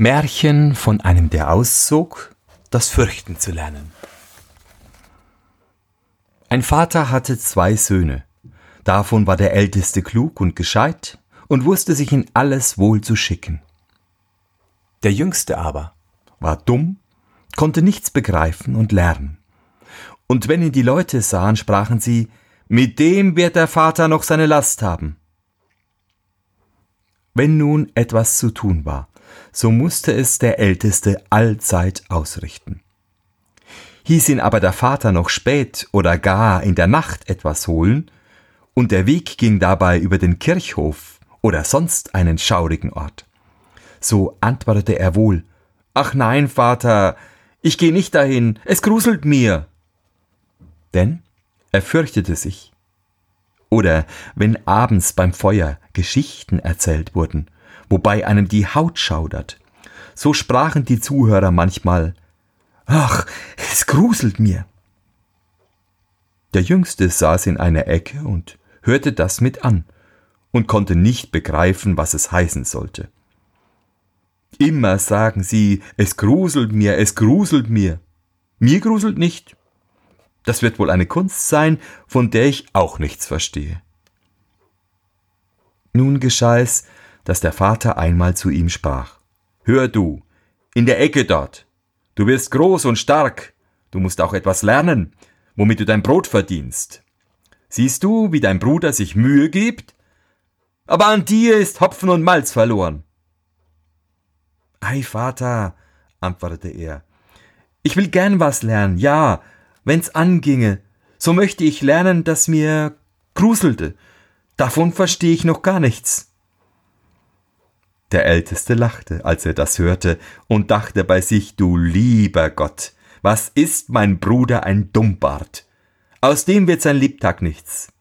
Märchen von einem, der auszog, das Fürchten zu lernen. Ein Vater hatte zwei Söhne. Davon war der älteste klug und gescheit und wusste sich in alles wohl zu schicken. Der jüngste aber war dumm, konnte nichts begreifen und lernen. Und wenn ihn die Leute sahen, sprachen sie, mit dem wird der Vater noch seine Last haben. Wenn nun etwas zu tun war, so musste es der Älteste allzeit ausrichten. Hieß ihn aber der Vater noch spät oder gar in der Nacht etwas holen, und der Weg ging dabei über den Kirchhof oder sonst einen schaurigen Ort, so antwortete er wohl Ach nein, Vater, ich geh nicht dahin, es gruselt mir. Denn er fürchtete sich. Oder wenn abends beim Feuer Geschichten erzählt wurden, wobei einem die Haut schaudert. So sprachen die Zuhörer manchmal Ach, es gruselt mir. Der Jüngste saß in einer Ecke und hörte das mit an und konnte nicht begreifen, was es heißen sollte. Immer sagen sie, es gruselt mir, es gruselt mir. Mir gruselt nicht. Das wird wohl eine Kunst sein, von der ich auch nichts verstehe. Nun geschah es, dass der Vater einmal zu ihm sprach. Hör du, in der Ecke dort. Du wirst groß und stark. Du musst auch etwas lernen, womit du dein Brot verdienst. Siehst du, wie dein Bruder sich Mühe gibt? Aber an dir ist Hopfen und Malz verloren. Ei, Vater, antwortete er, ich will gern was lernen, ja, wenn's anginge, so möchte ich lernen, dass mir gruselte. Davon verstehe ich noch gar nichts. Der Älteste lachte, als er das hörte, und dachte bei sich, du lieber Gott, was ist mein Bruder ein Dummbart? Aus dem wird sein Lebtag nichts.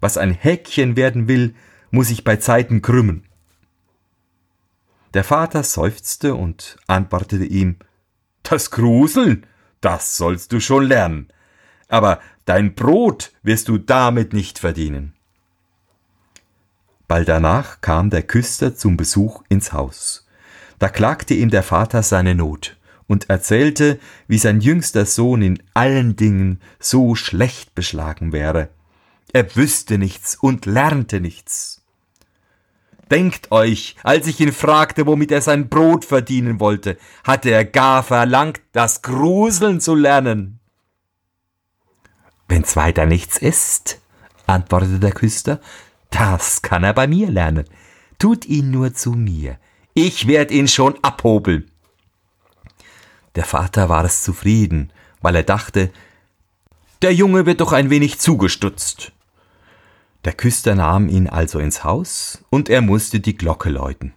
Was ein Häkchen werden will, muss ich bei Zeiten krümmen. Der Vater seufzte und antwortete ihm, das Gruseln, das sollst du schon lernen, aber dein Brot wirst du damit nicht verdienen. Bald danach kam der Küster zum Besuch ins Haus. Da klagte ihm der Vater seine Not und erzählte, wie sein jüngster Sohn in allen Dingen so schlecht beschlagen wäre. Er wüsste nichts und lernte nichts. Denkt euch, als ich ihn fragte, womit er sein Brot verdienen wollte, hatte er gar verlangt, das Gruseln zu lernen. Wenn's weiter nichts ist, antwortete der Küster, das kann er bei mir lernen. Tut ihn nur zu mir. Ich werd ihn schon abhobeln. Der Vater war es zufrieden, weil er dachte, der Junge wird doch ein wenig zugestutzt. Der Küster nahm ihn also ins Haus und er musste die Glocke läuten.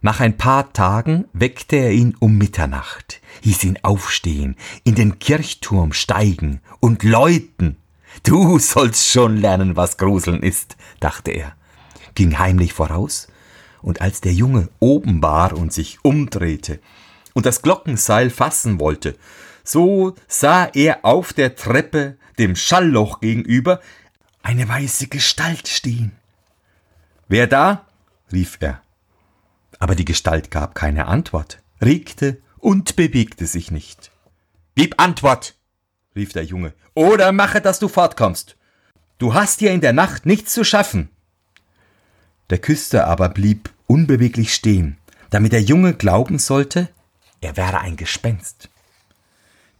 Nach ein paar Tagen weckte er ihn um Mitternacht, hieß ihn aufstehen, in den Kirchturm steigen und läuten. Du sollst schon lernen, was Gruseln ist, dachte er, ging heimlich voraus, und als der Junge oben war und sich umdrehte und das Glockenseil fassen wollte, so sah er auf der Treppe dem Schallloch gegenüber eine weiße Gestalt stehen. Wer da? rief er. Aber die Gestalt gab keine Antwort, regte und bewegte sich nicht. Gib Antwort, rief der Junge, oder mache, dass du fortkommst. Du hast hier in der Nacht nichts zu schaffen. Der Küster aber blieb unbeweglich stehen, damit der Junge glauben sollte, er wäre ein Gespenst.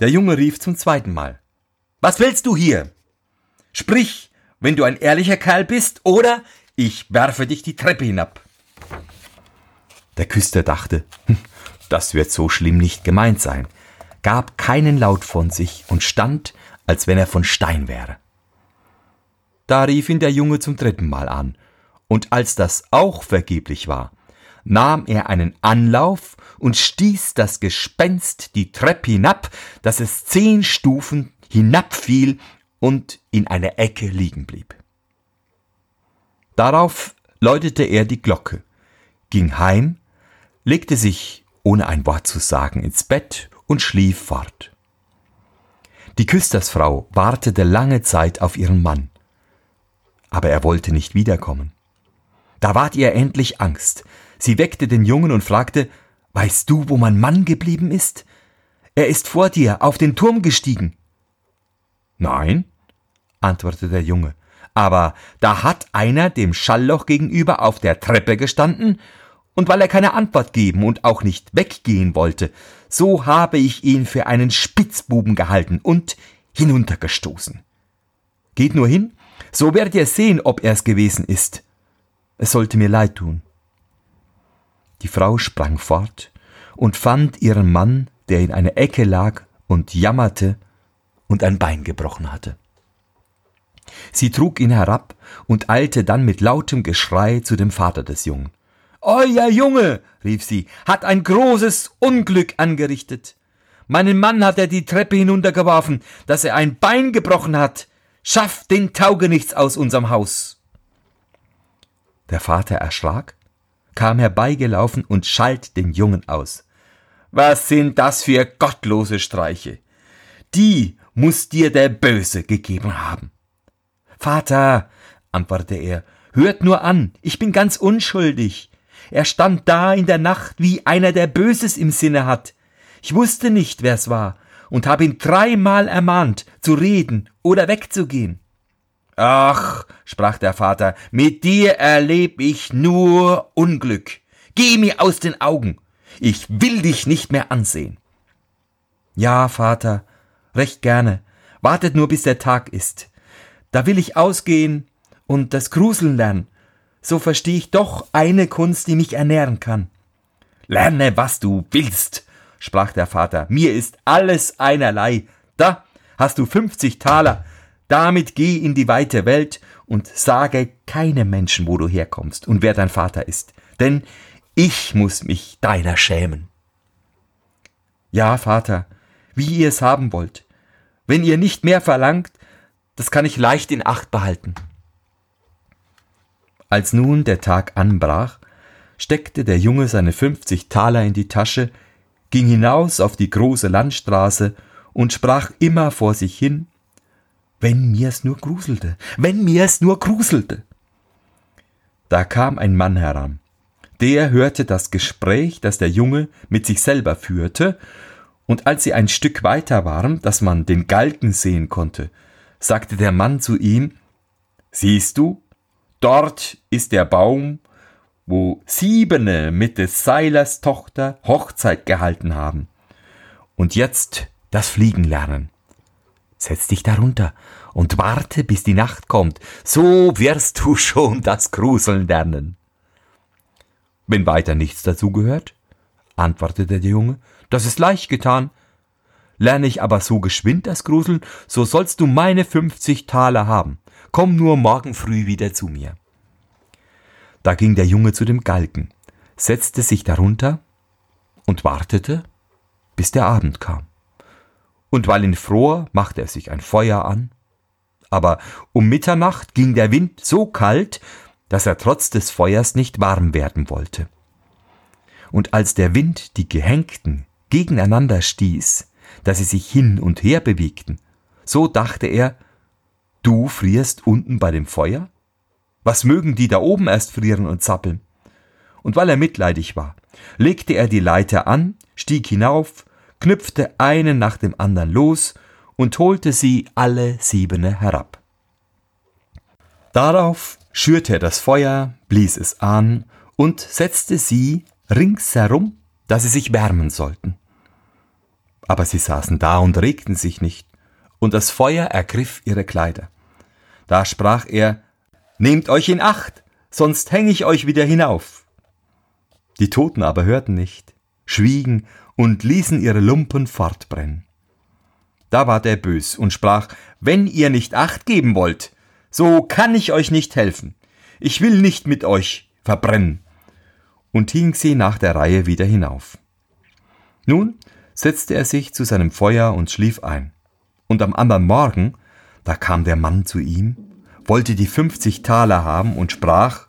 Der Junge rief zum zweiten Mal. Was willst du hier? Sprich, wenn du ein ehrlicher Kerl bist, oder ich werfe dich die Treppe hinab. Der Küster dachte, hm, das wird so schlimm nicht gemeint sein gab keinen Laut von sich und stand, als wenn er von Stein wäre. Da rief ihn der Junge zum dritten Mal an, und als das auch vergeblich war, nahm er einen Anlauf und stieß das Gespenst die Treppe hinab, dass es zehn Stufen hinabfiel und in einer Ecke liegen blieb. Darauf läutete er die Glocke, ging heim, legte sich, ohne ein Wort zu sagen, ins Bett und schlief fort. Die Küstersfrau wartete lange Zeit auf ihren Mann, aber er wollte nicht wiederkommen. Da ward ihr endlich Angst. Sie weckte den Jungen und fragte, Weißt du, wo mein Mann geblieben ist? Er ist vor dir auf den Turm gestiegen. Nein, antwortete der Junge, aber da hat einer dem Schallloch gegenüber auf der Treppe gestanden, und weil er keine Antwort geben und auch nicht weggehen wollte, so habe ich ihn für einen Spitzbuben gehalten und hinuntergestoßen. Geht nur hin, so werdet ihr sehen, ob er es gewesen ist. Es sollte mir leid tun. Die Frau sprang fort und fand ihren Mann, der in einer Ecke lag und jammerte und ein Bein gebrochen hatte. Sie trug ihn herab und eilte dann mit lautem Geschrei zu dem Vater des Jungen. Euer Junge, rief sie, hat ein großes Unglück angerichtet. Meinen Mann hat er die Treppe hinuntergeworfen, dass er ein Bein gebrochen hat. Schafft den Taugenichts aus unserem Haus. Der Vater erschrak, kam herbeigelaufen und schalt den Jungen aus. Was sind das für gottlose Streiche? Die muss dir der Böse gegeben haben. Vater, antwortete er, hört nur an, ich bin ganz unschuldig. Er stand da in der Nacht wie einer, der Böses im Sinne hat. Ich wusste nicht, wer's war, und habe ihn dreimal ermahnt, zu reden oder wegzugehen. Ach, sprach der Vater, mit dir erleb ich nur Unglück. Geh mir aus den Augen. Ich will dich nicht mehr ansehen. Ja, Vater, recht gerne. Wartet nur, bis der Tag ist. Da will ich ausgehen und das Gruseln lernen. So verstehe ich doch eine Kunst, die mich ernähren kann. Lerne, was du willst, sprach der Vater. Mir ist alles einerlei. Da hast du fünfzig Taler. Damit geh in die weite Welt und sage keinem Menschen, wo du herkommst und wer dein Vater ist. Denn ich muss mich deiner schämen. Ja, Vater, wie ihr es haben wollt. Wenn ihr nicht mehr verlangt, das kann ich leicht in Acht behalten. Als nun der Tag anbrach, steckte der Junge seine fünfzig Taler in die Tasche, ging hinaus auf die große Landstraße und sprach immer vor sich hin, wenn mir's nur gruselte, wenn mir's nur gruselte. Da kam ein Mann heran. Der hörte das Gespräch, das der Junge mit sich selber führte, und als sie ein Stück weiter waren, dass man den Galgen sehen konnte, sagte der Mann zu ihm, Siehst du, dort ist der Baum, wo Siebene mit des Seilers Tochter Hochzeit gehalten haben. Und jetzt das Fliegen lernen. Setz dich darunter und warte, bis die Nacht kommt, so wirst du schon das Gruseln lernen. Wenn weiter nichts dazugehört, antwortete der Junge, das ist leicht getan, Lerne ich aber so geschwind das Gruseln, so sollst du meine fünfzig Taler haben. Komm nur morgen früh wieder zu mir. Da ging der Junge zu dem Galgen, setzte sich darunter und wartete, bis der Abend kam. Und weil ihn fror, machte er sich ein Feuer an. Aber um Mitternacht ging der Wind so kalt, dass er trotz des Feuers nicht warm werden wollte. Und als der Wind die Gehängten gegeneinander stieß, dass sie sich hin und her bewegten. So dachte er, du frierst unten bei dem Feuer? Was mögen die da oben erst frieren und zappeln? Und weil er mitleidig war, legte er die Leiter an, stieg hinauf, knüpfte einen nach dem anderen los und holte sie alle siebene herab. Darauf schürte er das Feuer, blies es an und setzte sie ringsherum, dass sie sich wärmen sollten. Aber sie saßen da und regten sich nicht, und das Feuer ergriff ihre Kleider. Da sprach er, Nehmt euch in Acht, sonst häng ich euch wieder hinauf. Die Toten aber hörten nicht, schwiegen und ließen ihre Lumpen fortbrennen. Da ward er bös und sprach, Wenn ihr nicht Acht geben wollt, so kann ich euch nicht helfen. Ich will nicht mit euch verbrennen. Und hing sie nach der Reihe wieder hinauf. Nun setzte er sich zu seinem Feuer und schlief ein. Und am anderen Morgen, da kam der Mann zu ihm, wollte die fünfzig Taler haben und sprach,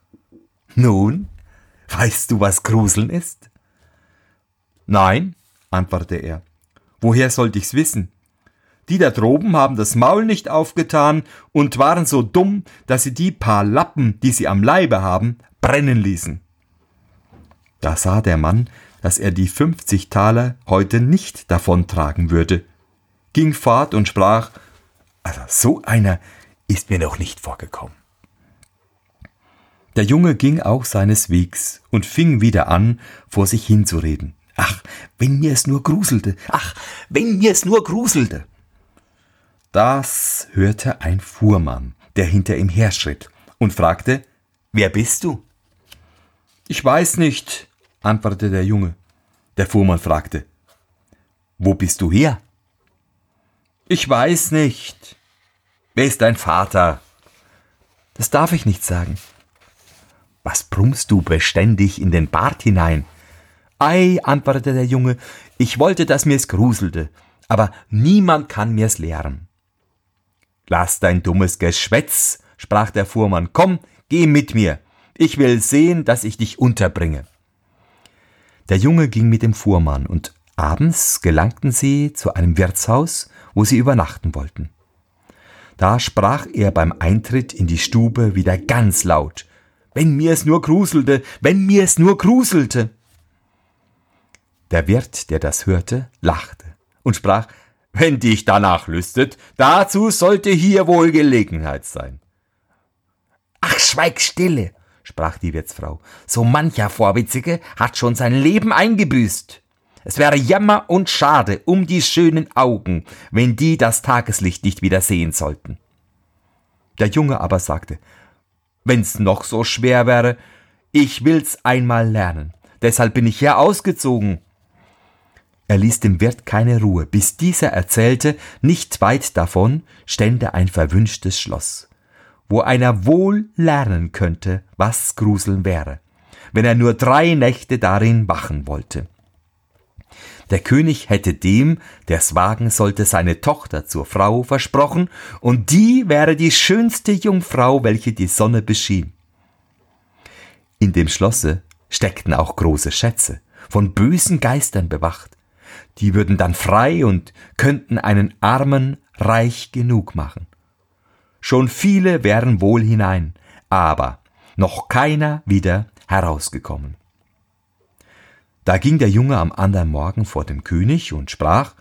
Nun, weißt du, was Gruseln ist? Nein, antwortete er. Woher sollte ich's wissen? Die da droben haben das Maul nicht aufgetan und waren so dumm, dass sie die paar Lappen, die sie am Leibe haben, brennen ließen. Da sah der Mann, dass er die 50 Taler heute nicht davontragen würde, ging fort und sprach, also so einer ist mir noch nicht vorgekommen. Der Junge ging auch seines Wegs und fing wieder an, vor sich hinzureden. Ach, wenn mir es nur gruselte, ach, wenn mir es nur gruselte. Das hörte ein Fuhrmann, der hinter ihm herschritt, und fragte, Wer bist du? Ich weiß nicht, antwortete der Junge. Der Fuhrmann fragte, Wo bist du her? Ich weiß nicht. Wer ist dein Vater? Das darf ich nicht sagen. Was brummst du beständig in den Bart hinein? Ei, antwortete der Junge, ich wollte, dass mir's gruselte, aber niemand kann mir's lehren. Lass dein dummes Geschwätz, sprach der Fuhrmann, komm, geh mit mir, ich will sehen, dass ich dich unterbringe. Der Junge ging mit dem Fuhrmann, und abends gelangten sie zu einem Wirtshaus, wo sie übernachten wollten. Da sprach er beim Eintritt in die Stube wieder ganz laut Wenn mir es nur gruselte, wenn mir es nur gruselte. Der Wirt, der das hörte, lachte und sprach Wenn dich danach lüstet, dazu sollte hier wohl Gelegenheit sein. Ach, schweig stille, sprach die Wirtsfrau. So mancher Vorwitzige hat schon sein Leben eingebüßt. Es wäre Jammer und Schade um die schönen Augen, wenn die das Tageslicht nicht wieder sehen sollten. Der Junge aber sagte, wenn's noch so schwer wäre, ich will's einmal lernen, deshalb bin ich hier ausgezogen. Er ließ dem Wirt keine Ruhe, bis dieser erzählte, nicht weit davon stände ein verwünschtes Schloss, wo einer wohl lernen könnte, was Gruseln wäre, wenn er nur drei Nächte darin wachen wollte. Der König hätte dem, der's wagen sollte, seine Tochter zur Frau versprochen, und die wäre die schönste Jungfrau, welche die Sonne beschien. In dem Schlosse steckten auch große Schätze, von bösen Geistern bewacht. Die würden dann frei und könnten einen Armen reich genug machen. Schon viele wären wohl hinein, aber noch keiner wieder herausgekommen. Da ging der Junge am andern Morgen vor dem König und sprach,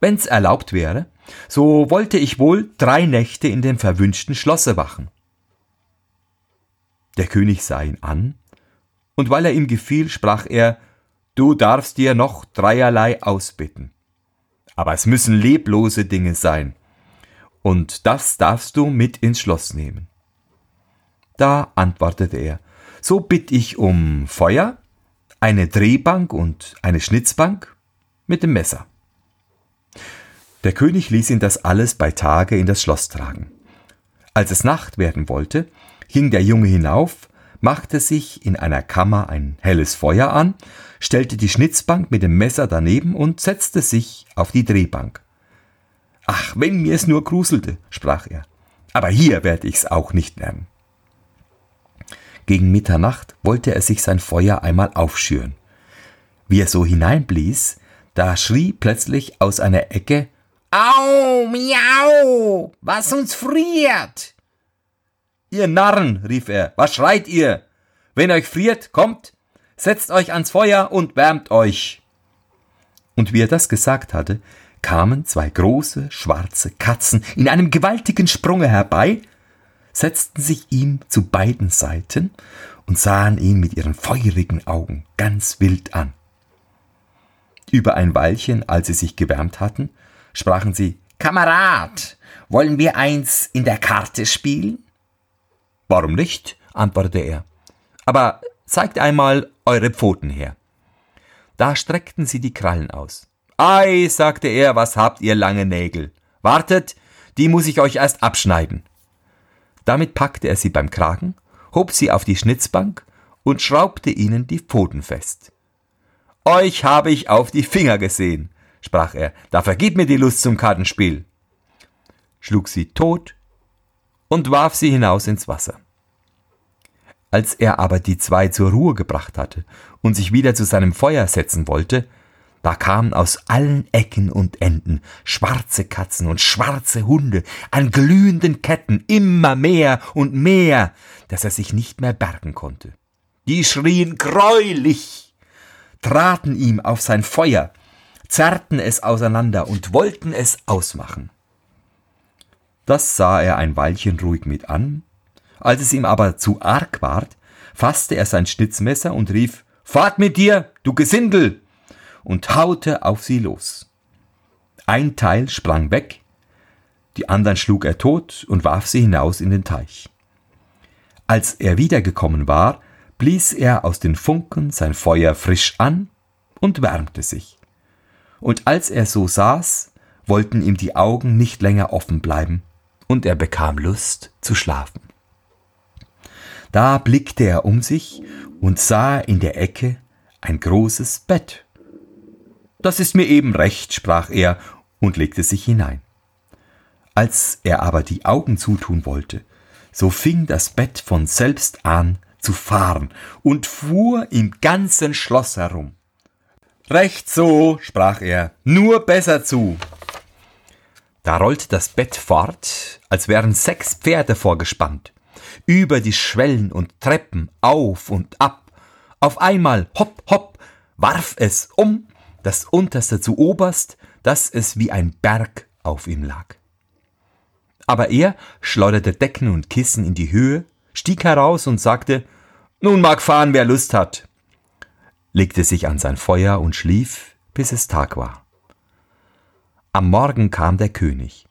wenn's erlaubt wäre, so wollte ich wohl drei Nächte in dem verwünschten Schlosse wachen. Der König sah ihn an, und weil er ihm gefiel, sprach er, du darfst dir noch dreierlei ausbitten. Aber es müssen leblose Dinge sein, und das darfst du mit ins Schloss nehmen. Da antwortete er, so bitt ich um Feuer, eine Drehbank und eine Schnitzbank mit dem Messer. Der König ließ ihn das alles bei Tage in das Schloss tragen. Als es Nacht werden wollte, ging der Junge hinauf, machte sich in einer Kammer ein helles Feuer an, stellte die Schnitzbank mit dem Messer daneben und setzte sich auf die Drehbank. Ach, wenn mir es nur gruselte, sprach er, aber hier werde ich's auch nicht lernen. Gegen Mitternacht wollte er sich sein Feuer einmal aufschüren. Wie er so hineinblies, da schrie plötzlich aus einer Ecke Au, miau, was uns friert. Ihr Narren, rief er, was schreit ihr? Wenn euch friert, kommt, setzt euch ans Feuer und wärmt euch. Und wie er das gesagt hatte, kamen zwei große schwarze Katzen in einem gewaltigen Sprunge herbei setzten sich ihm zu beiden Seiten und sahen ihn mit ihren feurigen Augen ganz wild an. Über ein Weilchen, als sie sich gewärmt hatten, sprachen sie Kamerad, wollen wir eins in der Karte spielen? Warum nicht? antwortete er. Aber zeigt einmal eure Pfoten her. Da streckten sie die Krallen aus. Ei, sagte er, was habt ihr lange Nägel? Wartet, die muss ich euch erst abschneiden. Damit packte er sie beim Kragen, hob sie auf die Schnitzbank und schraubte ihnen die Pfoten fest. Euch habe ich auf die Finger gesehen, sprach er, da vergib mir die Lust zum Kartenspiel, schlug sie tot und warf sie hinaus ins Wasser. Als er aber die zwei zur Ruhe gebracht hatte und sich wieder zu seinem Feuer setzen wollte, da kamen aus allen Ecken und Enden schwarze Katzen und schwarze Hunde an glühenden Ketten immer mehr und mehr, dass er sich nicht mehr bergen konnte. Die schrien greulich. traten ihm auf sein Feuer, zerrten es auseinander und wollten es ausmachen. Das sah er ein Weilchen ruhig mit an, als es ihm aber zu arg ward, fasste er sein Schnitzmesser und rief Fahrt mit dir, du Gesindel! Und haute auf sie los. Ein Teil sprang weg, die anderen schlug er tot und warf sie hinaus in den Teich. Als er wiedergekommen war, blies er aus den Funken sein Feuer frisch an und wärmte sich. Und als er so saß, wollten ihm die Augen nicht länger offen bleiben, und er bekam Lust zu schlafen. Da blickte er um sich und sah in der Ecke ein großes Bett. Das ist mir eben recht, sprach er und legte sich hinein. Als er aber die Augen zutun wollte, so fing das Bett von selbst an zu fahren und fuhr im ganzen Schloss herum. Recht so, sprach er, nur besser zu. Da rollte das Bett fort, als wären sechs Pferde vorgespannt, über die Schwellen und Treppen, auf und ab. Auf einmal, hopp, hopp, warf es um, das unterste zu oberst, dass es wie ein Berg auf ihm lag. Aber er schleuderte Decken und Kissen in die Höhe, stieg heraus und sagte, nun mag fahren, wer Lust hat, legte sich an sein Feuer und schlief, bis es Tag war. Am Morgen kam der König,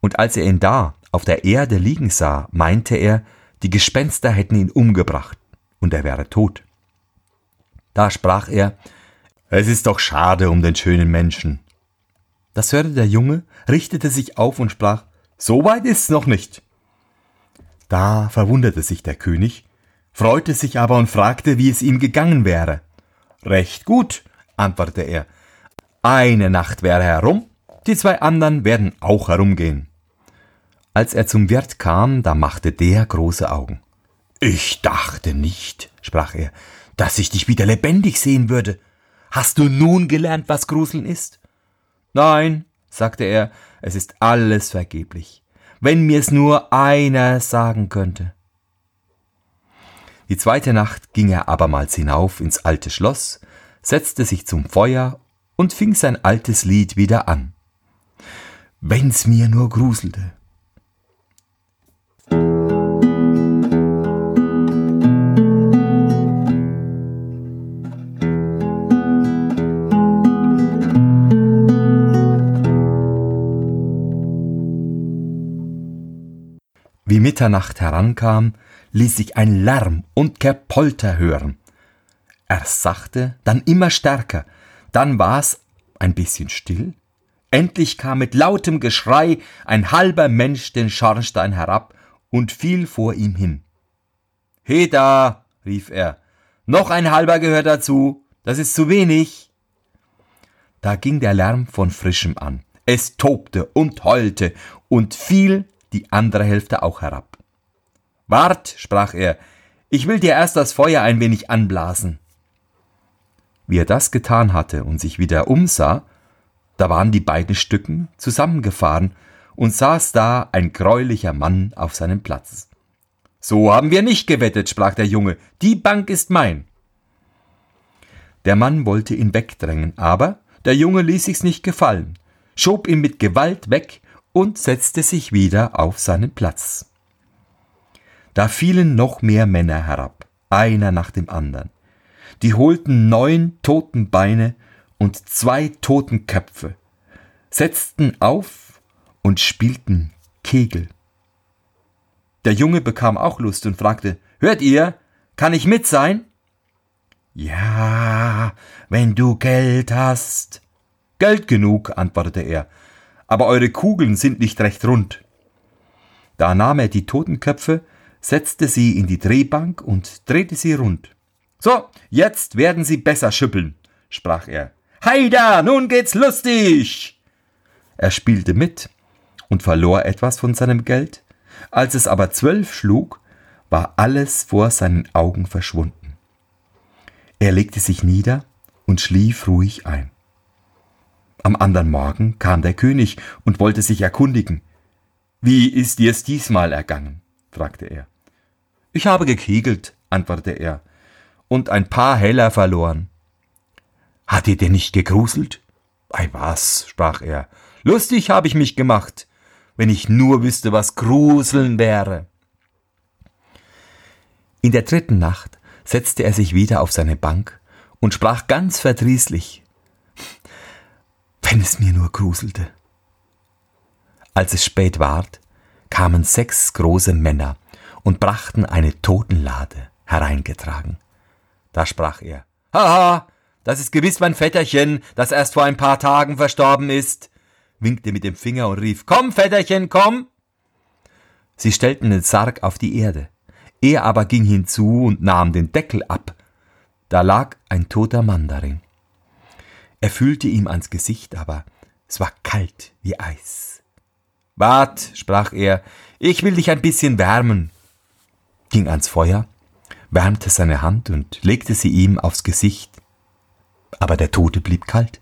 und als er ihn da auf der Erde liegen sah, meinte er, die Gespenster hätten ihn umgebracht, und er wäre tot. Da sprach er, es ist doch schade um den schönen Menschen. Das hörte der Junge, richtete sich auf und sprach, so weit ist's noch nicht. Da verwunderte sich der König, freute sich aber und fragte, wie es ihm gegangen wäre. Recht gut, antwortete er. Eine Nacht wäre herum, die zwei anderen werden auch herumgehen. Als er zum Wirt kam, da machte der große Augen. Ich dachte nicht, sprach er, dass ich dich wieder lebendig sehen würde. Hast du nun gelernt, was Gruseln ist? Nein, sagte er, es ist alles vergeblich. Wenn mir's nur einer sagen könnte. Die zweite Nacht ging er abermals hinauf ins alte Schloss, setzte sich zum Feuer und fing sein altes Lied wieder an. Wenn's mir nur gruselte, Wie Mitternacht herankam, ließ sich ein Lärm und Gepolter hören. Erst sachte, dann immer stärker, dann war's ein bisschen still. Endlich kam mit lautem Geschrei ein halber Mensch den Schornstein herab und fiel vor ihm hin. He da, rief er, noch ein halber gehört dazu, das ist zu wenig. Da ging der Lärm von frischem an. Es tobte und heulte und fiel die andere Hälfte auch herab. Wart, sprach er, ich will dir erst das Feuer ein wenig anblasen. Wie er das getan hatte und sich wieder umsah, da waren die beiden Stücken zusammengefahren und saß da ein greulicher Mann auf seinem Platz. So haben wir nicht gewettet, sprach der Junge, die Bank ist mein. Der Mann wollte ihn wegdrängen, aber der Junge ließ sich's nicht gefallen, schob ihn mit Gewalt weg und setzte sich wieder auf seinen Platz. Da fielen noch mehr Männer herab, einer nach dem anderen. Die holten neun toten Beine und zwei toten Köpfe, setzten auf und spielten Kegel. Der Junge bekam auch Lust und fragte, Hört ihr, kann ich mit sein? Ja, wenn du Geld hast. Geld genug, antwortete er, aber eure Kugeln sind nicht recht rund. Da nahm er die Totenköpfe, setzte sie in die Drehbank und drehte sie rund. So, jetzt werden sie besser schüppeln, sprach er. Heida, nun geht's lustig! Er spielte mit und verlor etwas von seinem Geld. Als es aber zwölf schlug, war alles vor seinen Augen verschwunden. Er legte sich nieder und schlief ruhig ein. Am andern Morgen kam der König und wollte sich erkundigen. Wie ist dir's diesmal ergangen? fragte er. Ich habe gekegelt, antwortete er, und ein paar Heller verloren. Hat ihr denn nicht gegruselt? Ei was, sprach er, lustig habe ich mich gemacht, wenn ich nur wüsste, was Gruseln wäre. In der dritten Nacht setzte er sich wieder auf seine Bank und sprach ganz verdrießlich, wenn es mir nur gruselte. Als es spät ward, kamen sechs große Männer und brachten eine Totenlade hereingetragen. Da sprach er, Haha, das ist gewiss mein Vetterchen, das erst vor ein paar Tagen verstorben ist, winkte mit dem Finger und rief, Komm, Vetterchen, komm! Sie stellten den Sarg auf die Erde. Er aber ging hinzu und nahm den Deckel ab. Da lag ein toter Mann darin. Er fühlte ihm ans Gesicht, aber es war kalt wie Eis. Wart, sprach er, ich will dich ein bisschen wärmen, ging ans Feuer, wärmte seine Hand und legte sie ihm aufs Gesicht. Aber der Tote blieb kalt.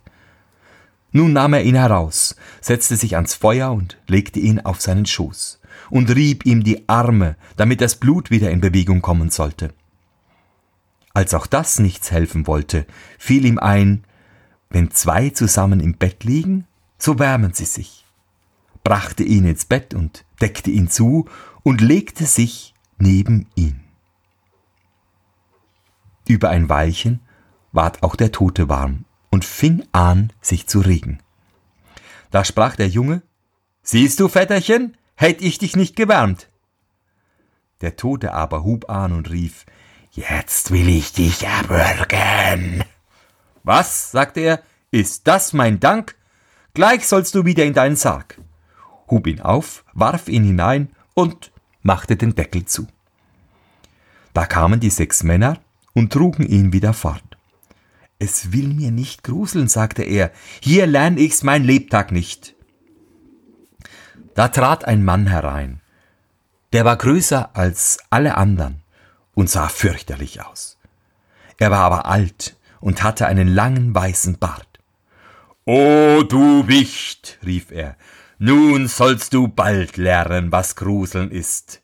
Nun nahm er ihn heraus, setzte sich ans Feuer und legte ihn auf seinen Schoß und rieb ihm die Arme, damit das Blut wieder in Bewegung kommen sollte. Als auch das nichts helfen wollte, fiel ihm ein, wenn zwei zusammen im Bett liegen, so wärmen sie sich, brachte ihn ins Bett und deckte ihn zu und legte sich neben ihn. Über ein Weilchen ward auch der Tote warm und fing an, sich zu regen. Da sprach der Junge, Siehst du, Vetterchen, hätt ich dich nicht gewärmt. Der Tote aber hub an und rief, Jetzt will ich dich erwürgen. Was, sagte er, ist das mein Dank? Gleich sollst du wieder in deinen Sarg. Hub ihn auf, warf ihn hinein und machte den Deckel zu. Da kamen die sechs Männer und trugen ihn wieder fort. Es will mir nicht gruseln, sagte er, hier lern ich's mein Lebtag nicht. Da trat ein Mann herein, der war größer als alle anderen und sah fürchterlich aus. Er war aber alt und hatte einen langen weißen Bart. O du Wicht, rief er, nun sollst du bald lernen, was Gruseln ist.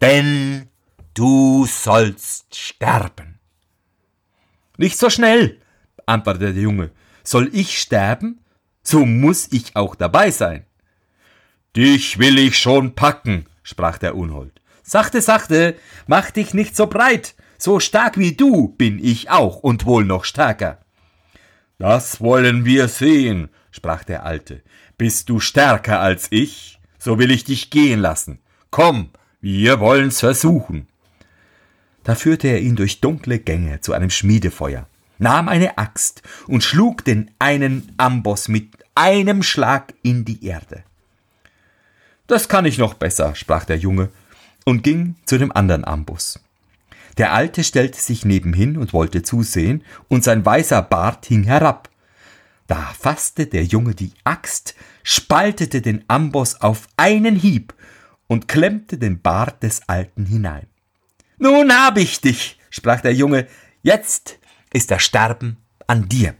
Denn du sollst sterben. Nicht so schnell, antwortete der Junge. Soll ich sterben? So muss ich auch dabei sein. Dich will ich schon packen, sprach der Unhold. Sachte, sachte, mach dich nicht so breit. So stark wie du bin ich auch und wohl noch stärker. Das wollen wir sehen, sprach der Alte. Bist du stärker als ich, so will ich dich gehen lassen. Komm, wir wollen's versuchen. Da führte er ihn durch dunkle Gänge zu einem Schmiedefeuer, nahm eine Axt und schlug den einen Amboss mit einem Schlag in die Erde. Das kann ich noch besser, sprach der Junge und ging zu dem anderen Amboss. Der Alte stellte sich nebenhin und wollte zusehen, und sein weißer Bart hing herab. Da fasste der Junge die Axt, spaltete den Amboss auf einen Hieb und klemmte den Bart des Alten hinein. Nun hab ich dich, sprach der Junge, jetzt ist das Sterben an dir.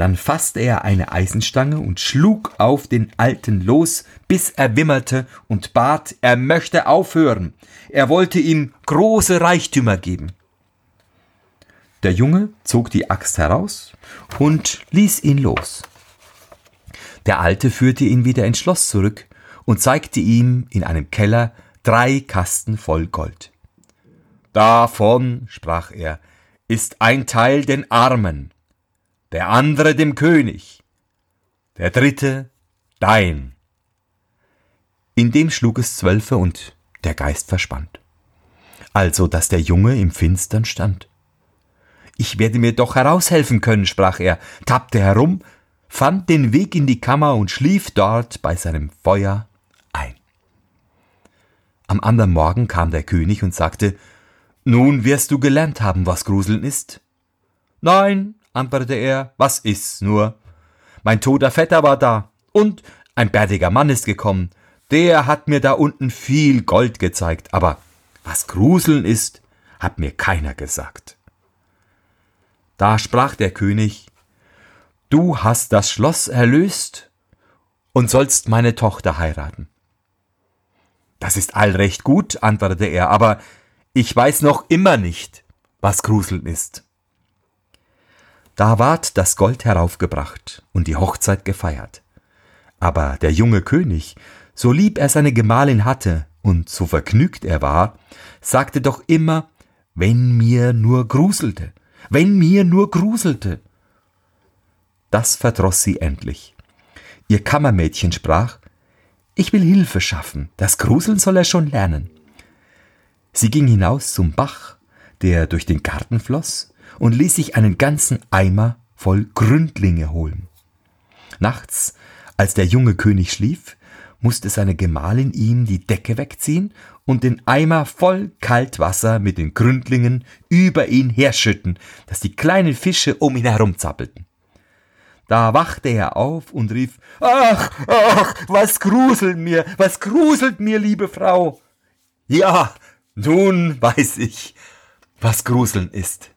Dann fasste er eine Eisenstange und schlug auf den Alten los, bis er wimmerte und bat, er möchte aufhören. Er wollte ihm große Reichtümer geben. Der Junge zog die Axt heraus und ließ ihn los. Der Alte führte ihn wieder ins Schloss zurück und zeigte ihm in einem Keller drei Kasten voll Gold. Davon, sprach er, ist ein Teil den Armen, der andere dem König, der dritte dein. Indem schlug es zwölfe und der Geist verschwand. Also, dass der Junge im Finstern stand. Ich werde mir doch heraushelfen können, sprach er, tappte herum, fand den Weg in die Kammer und schlief dort bei seinem Feuer ein. Am andern Morgen kam der König und sagte, nun wirst du gelernt haben, was Gruseln ist. Nein, antwortete er, was ist's nur? Mein toter Vetter war da, und ein bärtiger Mann ist gekommen, der hat mir da unten viel Gold gezeigt, aber was Gruseln ist, hat mir keiner gesagt. Da sprach der König, Du hast das Schloss erlöst und sollst meine Tochter heiraten. Das ist all recht gut, antwortete er, aber ich weiß noch immer nicht, was Gruseln ist. Da ward das Gold heraufgebracht und die Hochzeit gefeiert. Aber der junge König, so lieb er seine Gemahlin hatte und so vergnügt er war, sagte doch immer, wenn mir nur gruselte, wenn mir nur gruselte. Das verdroß sie endlich. Ihr Kammermädchen sprach, ich will Hilfe schaffen, das Gruseln soll er schon lernen. Sie ging hinaus zum Bach, der durch den Garten floss, und ließ sich einen ganzen Eimer voll Gründlinge holen. Nachts, als der junge König schlief, musste seine Gemahlin ihm die Decke wegziehen und den Eimer voll Kaltwasser mit den Gründlingen über ihn herschütten, dass die kleinen Fische um ihn herumzappelten. Da wachte er auf und rief, Ach, ach, was gruselt mir, was gruselt mir, liebe Frau. Ja, nun weiß ich, was Gruseln ist.